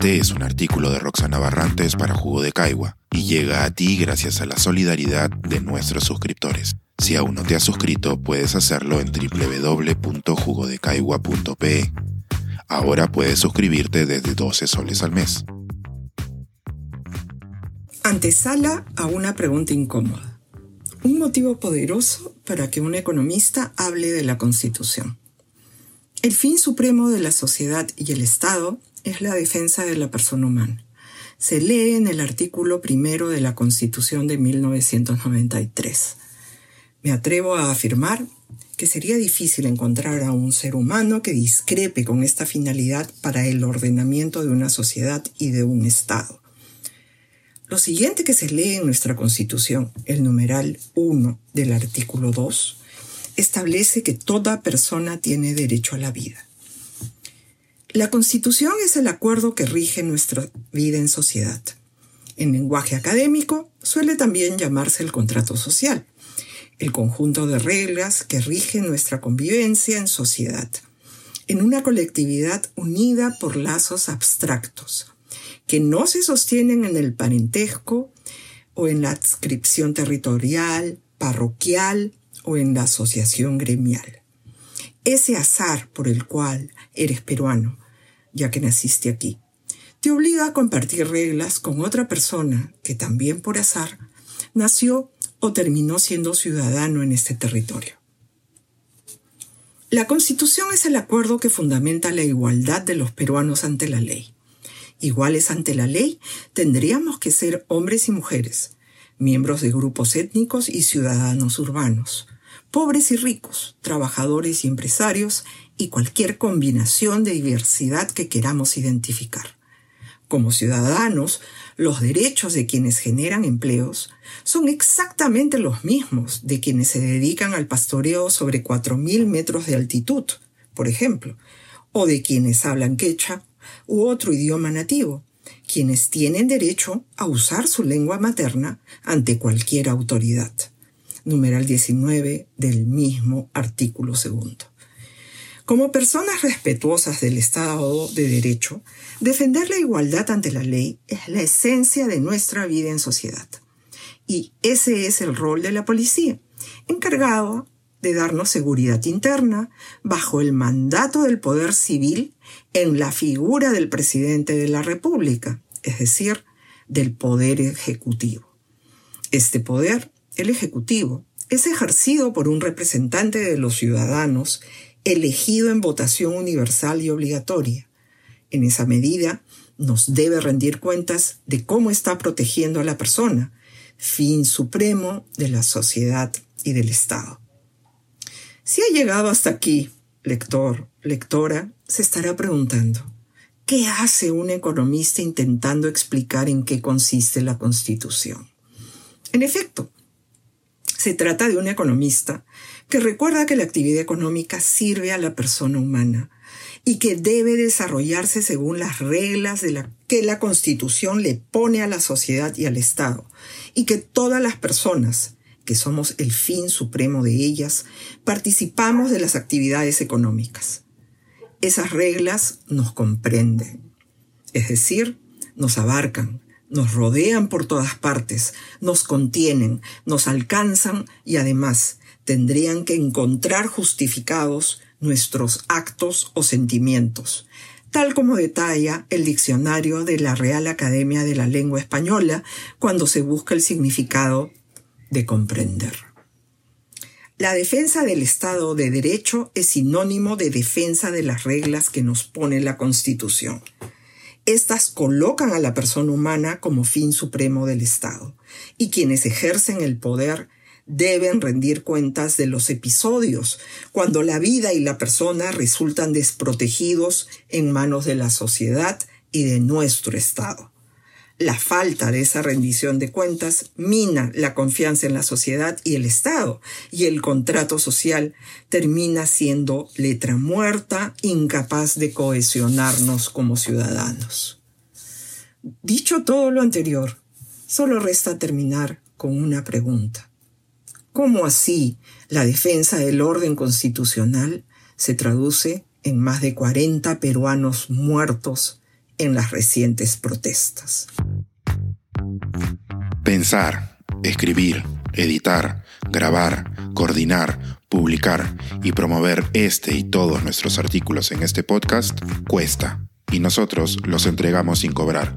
Este es un artículo de Roxana Barrantes para Jugo de Caigua y llega a ti gracias a la solidaridad de nuestros suscriptores. Si aún no te has suscrito, puedes hacerlo en www.jugodecaigua.pe. Ahora puedes suscribirte desde 12 soles al mes. Antesala a una pregunta incómoda. Un motivo poderoso para que un economista hable de la Constitución. El fin supremo de la sociedad y el Estado es la defensa de la persona humana. Se lee en el artículo primero de la Constitución de 1993. Me atrevo a afirmar que sería difícil encontrar a un ser humano que discrepe con esta finalidad para el ordenamiento de una sociedad y de un Estado. Lo siguiente que se lee en nuestra Constitución, el numeral 1 del artículo 2, establece que toda persona tiene derecho a la vida. La Constitución es el acuerdo que rige nuestra vida en sociedad. En lenguaje académico suele también llamarse el contrato social, el conjunto de reglas que rige nuestra convivencia en sociedad, en una colectividad unida por lazos abstractos, que no se sostienen en el parentesco o en la adscripción territorial, parroquial o en la asociación gremial. Ese azar por el cual eres peruano, ya que naciste aquí, te obliga a compartir reglas con otra persona que también por azar nació o terminó siendo ciudadano en este territorio. La Constitución es el acuerdo que fundamenta la igualdad de los peruanos ante la ley. Iguales ante la ley tendríamos que ser hombres y mujeres, miembros de grupos étnicos y ciudadanos urbanos, pobres y ricos, trabajadores y empresarios y cualquier combinación de diversidad que queramos identificar. Como ciudadanos, los derechos de quienes generan empleos son exactamente los mismos de quienes se dedican al pastoreo sobre 4.000 metros de altitud, por ejemplo, o de quienes hablan quecha u otro idioma nativo, quienes tienen derecho a usar su lengua materna ante cualquier autoridad. Numeral 19 del mismo artículo segundo. Como personas respetuosas del Estado de Derecho, defender la igualdad ante la ley es la esencia de nuestra vida en sociedad. Y ese es el rol de la policía, encargado de darnos seguridad interna bajo el mandato del poder civil en la figura del presidente de la República, es decir, del poder ejecutivo. Este poder, el ejecutivo, es ejercido por un representante de los ciudadanos elegido en votación universal y obligatoria. En esa medida, nos debe rendir cuentas de cómo está protegiendo a la persona, fin supremo de la sociedad y del Estado. Si ha llegado hasta aquí, lector, lectora, se estará preguntando, ¿qué hace un economista intentando explicar en qué consiste la Constitución? En efecto, se trata de un economista que recuerda que la actividad económica sirve a la persona humana y que debe desarrollarse según las reglas de la que la Constitución le pone a la sociedad y al Estado, y que todas las personas, que somos el fin supremo de ellas, participamos de las actividades económicas. Esas reglas nos comprenden, es decir, nos abarcan, nos rodean por todas partes, nos contienen, nos alcanzan y además tendrían que encontrar justificados nuestros actos o sentimientos, tal como detalla el diccionario de la Real Academia de la Lengua Española cuando se busca el significado de comprender. La defensa del Estado de Derecho es sinónimo de defensa de las reglas que nos pone la Constitución. Estas colocan a la persona humana como fin supremo del Estado, y quienes ejercen el poder deben rendir cuentas de los episodios cuando la vida y la persona resultan desprotegidos en manos de la sociedad y de nuestro Estado. La falta de esa rendición de cuentas mina la confianza en la sociedad y el Estado, y el contrato social termina siendo letra muerta, incapaz de cohesionarnos como ciudadanos. Dicho todo lo anterior, solo resta terminar con una pregunta. ¿Cómo así la defensa del orden constitucional se traduce en más de 40 peruanos muertos en las recientes protestas. Pensar, escribir, editar, grabar, coordinar, publicar y promover este y todos nuestros artículos en este podcast cuesta y nosotros los entregamos sin cobrar.